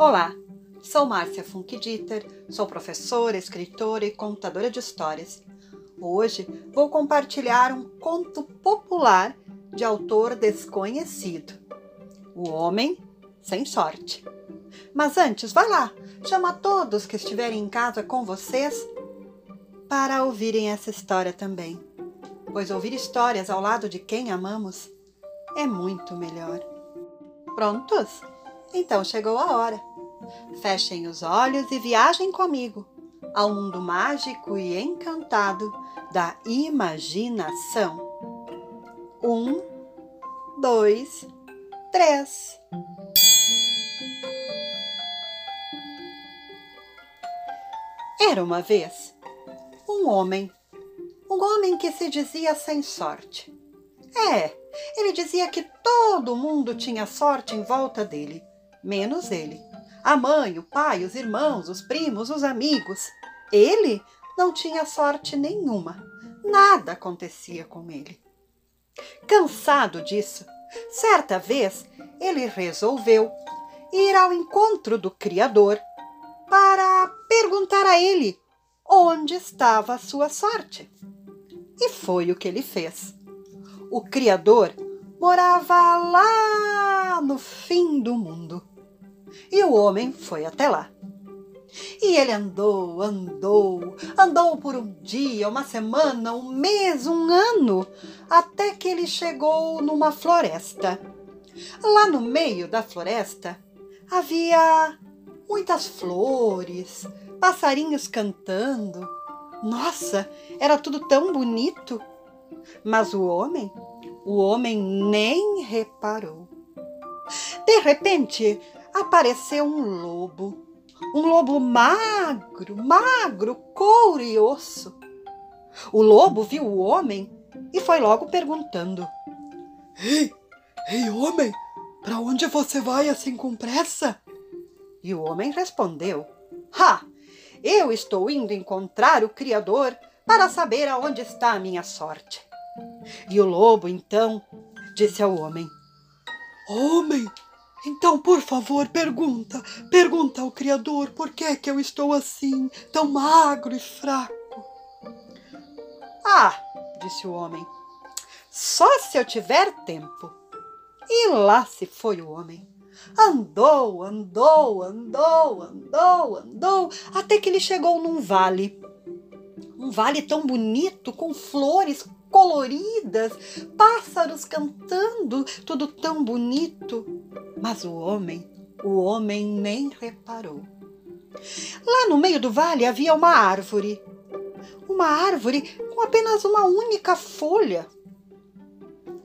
Olá, sou Márcia Funkdieter, sou professora, escritora e contadora de histórias. Hoje vou compartilhar um conto popular de autor desconhecido: O Homem Sem Sorte. Mas antes, vá lá, chama todos que estiverem em casa com vocês para ouvirem essa história também, pois ouvir histórias ao lado de quem amamos é muito melhor. Prontos? Então chegou a hora. Fechem os olhos e viajem comigo ao mundo mágico e encantado da imaginação. Um, dois, três. Era uma vez um homem, um homem que se dizia sem sorte. É, ele dizia que todo mundo tinha sorte em volta dele, menos ele. A mãe, o pai, os irmãos, os primos, os amigos. Ele não tinha sorte nenhuma. Nada acontecia com ele. Cansado disso, certa vez ele resolveu ir ao encontro do Criador para perguntar a ele onde estava a sua sorte. E foi o que ele fez. O Criador morava lá no fim do mundo. E o homem foi até lá. E ele andou, andou, andou por um dia, uma semana, um mês, um ano, até que ele chegou numa floresta. Lá no meio da floresta havia muitas flores, passarinhos cantando. Nossa, era tudo tão bonito. Mas o homem, o homem nem reparou. De repente, apareceu um lobo. Um lobo magro, magro, couro e osso. O lobo viu o homem e foi logo perguntando: Ei, ei, homem, para onde você vai assim com pressa? E o homem respondeu: Ha! Eu estou indo encontrar o Criador para saber aonde está a minha sorte. E o lobo, então, disse ao homem: Homem, então, por favor, pergunta, pergunta ao Criador por que é que eu estou assim, tão magro e fraco. Ah, disse o homem, só se eu tiver tempo. E lá se foi o homem. Andou, andou, andou, andou, andou, até que ele chegou num vale. Um vale tão bonito, com flores coloridas, pássaros cantando, tudo tão bonito. Mas o homem, o homem nem reparou. Lá no meio do vale havia uma árvore. Uma árvore com apenas uma única folha.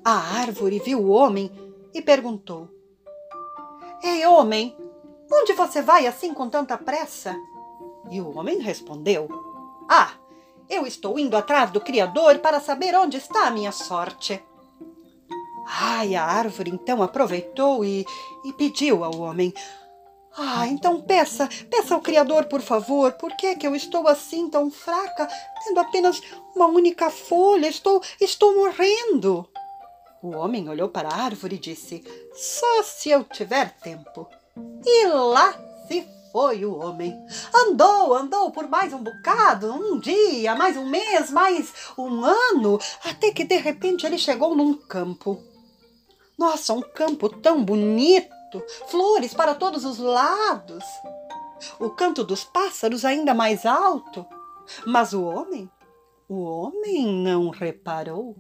A árvore viu o homem e perguntou: Ei, homem, onde você vai assim com tanta pressa? E o homem respondeu: Ah, eu estou indo atrás do Criador para saber onde está a minha sorte. Ai, a árvore então aproveitou e, e pediu ao homem: Ah, então peça, peça ao Criador, por favor, por que, é que eu estou assim tão fraca, tendo apenas uma única folha? Estou, estou morrendo. O homem olhou para a árvore e disse: Só se eu tiver tempo. E lá se foi o homem. Andou, andou por mais um bocado, um dia, mais um mês, mais um ano, até que de repente ele chegou num campo. Nossa, um campo tão bonito, flores para todos os lados. O canto dos pássaros ainda mais alto. Mas o homem, o homem não reparou.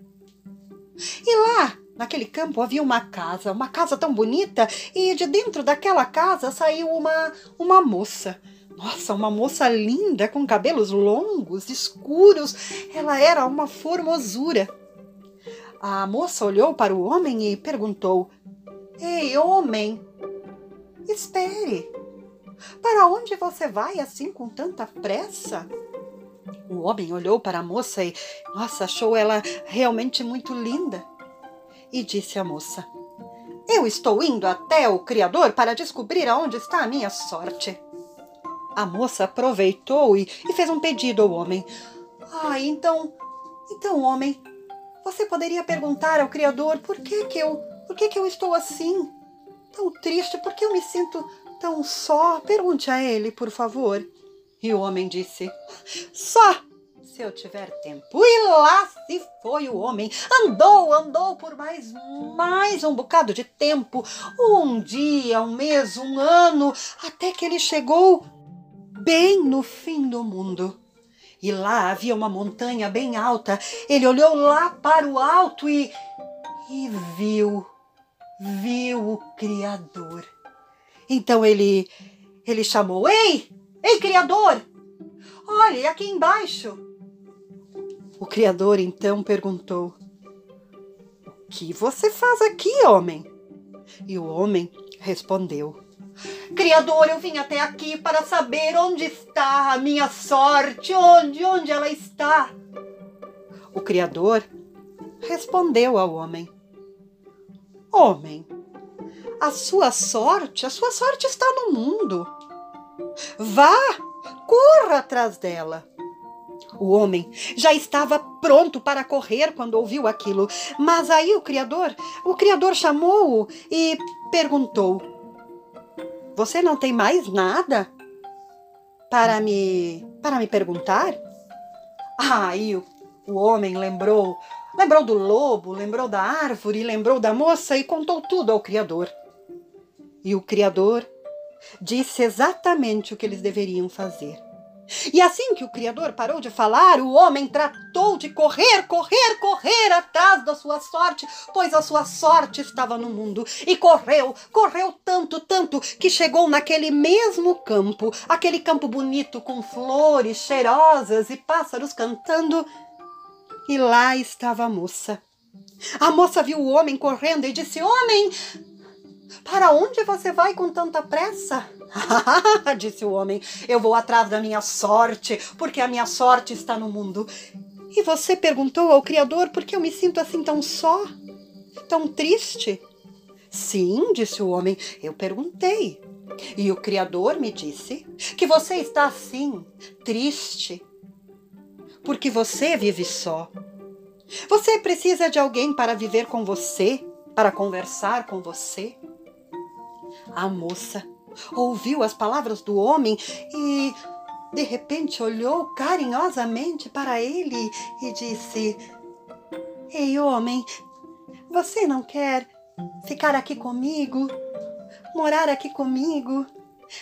E lá, naquele campo, havia uma casa, uma casa tão bonita, e de dentro daquela casa saiu uma, uma moça. Nossa, uma moça linda, com cabelos longos, escuros. Ela era uma formosura. A moça olhou para o homem e perguntou: Ei, homem, espere. Para onde você vai assim com tanta pressa? O homem olhou para a moça e, nossa, achou ela realmente muito linda. E disse à moça: Eu estou indo até o Criador para descobrir aonde está a minha sorte. A moça aproveitou e, e fez um pedido ao homem. Ah, então, então, homem, você poderia perguntar ao Criador por que que eu, por que que eu estou assim, tão triste, por que eu me sinto tão só, pergunte a ele, por favor. E o homem disse: Só se eu tiver tempo. E lá se foi o homem. Andou, andou por mais, mais um bocado de tempo. Um dia, um mês, um ano, até que ele chegou bem no fim do mundo. E lá havia uma montanha bem alta. Ele olhou lá para o alto e, e viu, viu o Criador. Então ele, ele chamou: Ei, ei, Criador! Olhe aqui embaixo. O Criador então perguntou: O que você faz aqui, homem? E o homem respondeu: Criador, eu vim até aqui para saber onde está a minha sorte, onde, onde ela está. O Criador respondeu ao homem: Homem, a sua sorte, a sua sorte está no mundo. Vá, corra atrás dela. O homem já estava pronto para correr quando ouviu aquilo, mas aí o criador, o criador chamou-o e perguntou: Você não tem mais nada para me para me perguntar? Aí o, o homem lembrou, lembrou do lobo, lembrou da árvore, lembrou da moça e contou tudo ao criador. E o criador disse exatamente o que eles deveriam fazer. E assim que o Criador parou de falar, o homem tratou de correr, correr, correr atrás da sua sorte, pois a sua sorte estava no mundo. E correu, correu tanto, tanto, que chegou naquele mesmo campo, aquele campo bonito com flores cheirosas e pássaros cantando. E lá estava a moça. A moça viu o homem correndo e disse: Homem, para onde você vai com tanta pressa? disse o homem. Eu vou atrás da minha sorte, porque a minha sorte está no mundo. E você perguntou ao Criador por que eu me sinto assim tão só, tão triste? Sim, disse o homem, eu perguntei. E o Criador me disse que você está assim, triste, porque você vive só. Você precisa de alguém para viver com você, para conversar com você. A moça ouviu as palavras do homem e de repente olhou carinhosamente para ele e disse: Ei, homem, você não quer ficar aqui comigo? Morar aqui comigo?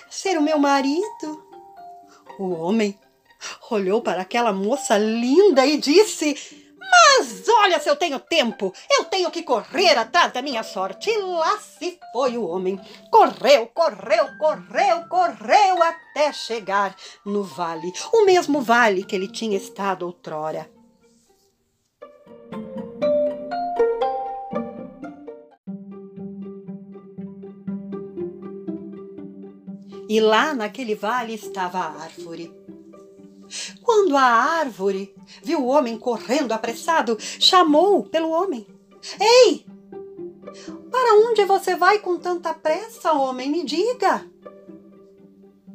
Ser o meu marido? O homem olhou para aquela moça linda e disse: mas olha se eu tenho tempo. Eu tenho que correr atrás da minha sorte. E lá se foi o homem. Correu, correu, correu, correu até chegar no vale. O mesmo vale que ele tinha estado outrora. E lá naquele vale estava a árvore quando a árvore viu o homem correndo apressado, chamou pelo homem: Ei! Para onde você vai com tanta pressa, homem? Me diga.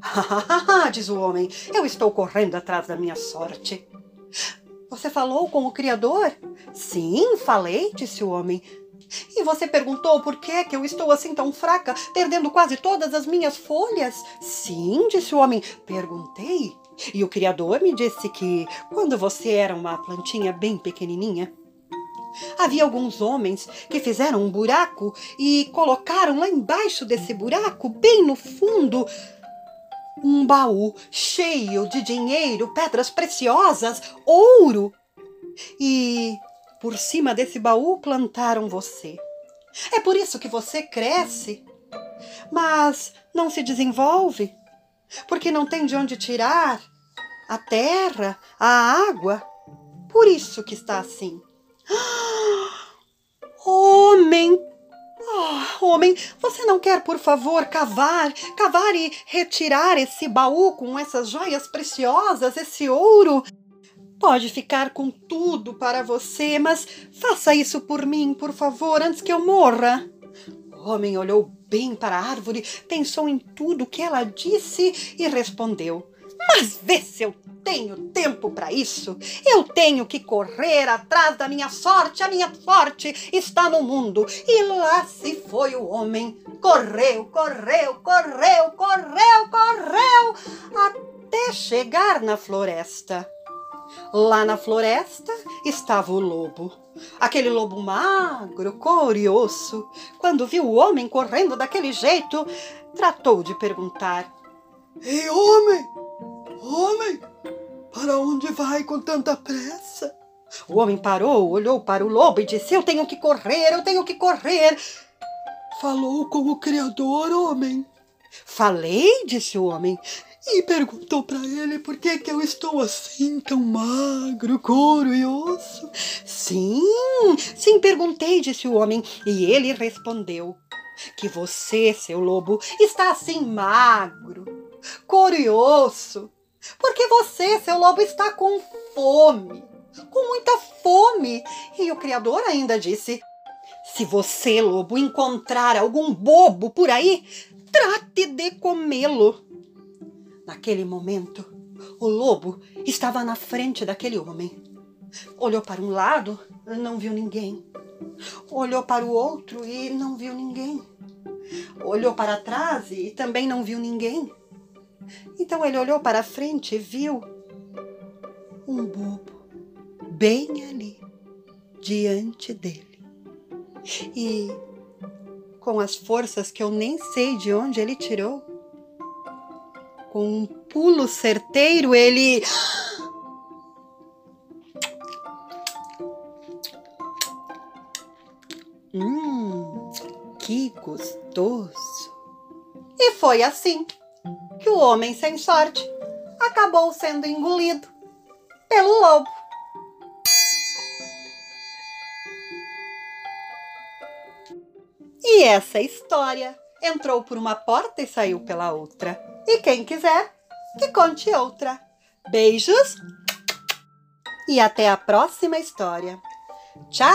Ah, diz o homem, eu estou correndo atrás da minha sorte. Você falou com o Criador? Sim, falei, disse o homem. E você perguntou por que, que eu estou assim tão fraca, perdendo quase todas as minhas folhas? Sim, disse o homem. Perguntei. E o Criador me disse que, quando você era uma plantinha bem pequenininha, havia alguns homens que fizeram um buraco e colocaram lá embaixo desse buraco, bem no fundo, um baú cheio de dinheiro, pedras preciosas, ouro. E por cima desse baú plantaram você. É por isso que você cresce, mas não se desenvolve porque não tem de onde tirar a terra, a água. Por isso que está assim. Homem! Oh, homem, você não quer, por favor, cavar, cavar e retirar esse baú com essas joias preciosas, esse ouro? Pode ficar com tudo para você, mas faça isso por mim, por favor, antes que eu morra. O homem olhou bem para a árvore, pensou em tudo que ela disse e respondeu: Mas vê se eu tenho tempo para isso. Eu tenho que correr atrás da minha sorte. A minha sorte está no mundo. E lá se foi o homem. Correu, correu, correu, correu, correu, até chegar na floresta. Lá na floresta estava o lobo. Aquele lobo magro, cor osso. Quando viu o homem correndo daquele jeito, tratou de perguntar: Ei, homem! Homem! Para onde vai com tanta pressa? O homem parou, olhou para o lobo e disse: Eu tenho que correr, eu tenho que correr. Falou com o Criador, homem. Falei, disse o homem e perguntou para ele por que, que eu estou assim, tão magro, couro e osso. Sim, sim, perguntei, disse o homem, e ele respondeu que você, seu lobo, está assim magro, couro e osso, porque você, seu lobo, está com fome, com muita fome. E o Criador ainda disse: se você, lobo, encontrar algum bobo por aí, trate de comê-lo. Naquele momento, o lobo estava na frente daquele homem. Olhou para um lado, não viu ninguém. Olhou para o outro e não viu ninguém. Olhou para trás e também não viu ninguém. Então ele olhou para frente e viu um bobo bem ali, diante dele. E com as forças que eu nem sei de onde ele tirou, com um pulo certeiro, ele. Hum, que gostoso! E foi assim que o homem sem sorte acabou sendo engolido pelo lobo. E essa história entrou por uma porta e saiu pela outra. E quem quiser, que conte outra. Beijos e até a próxima história. Tchau!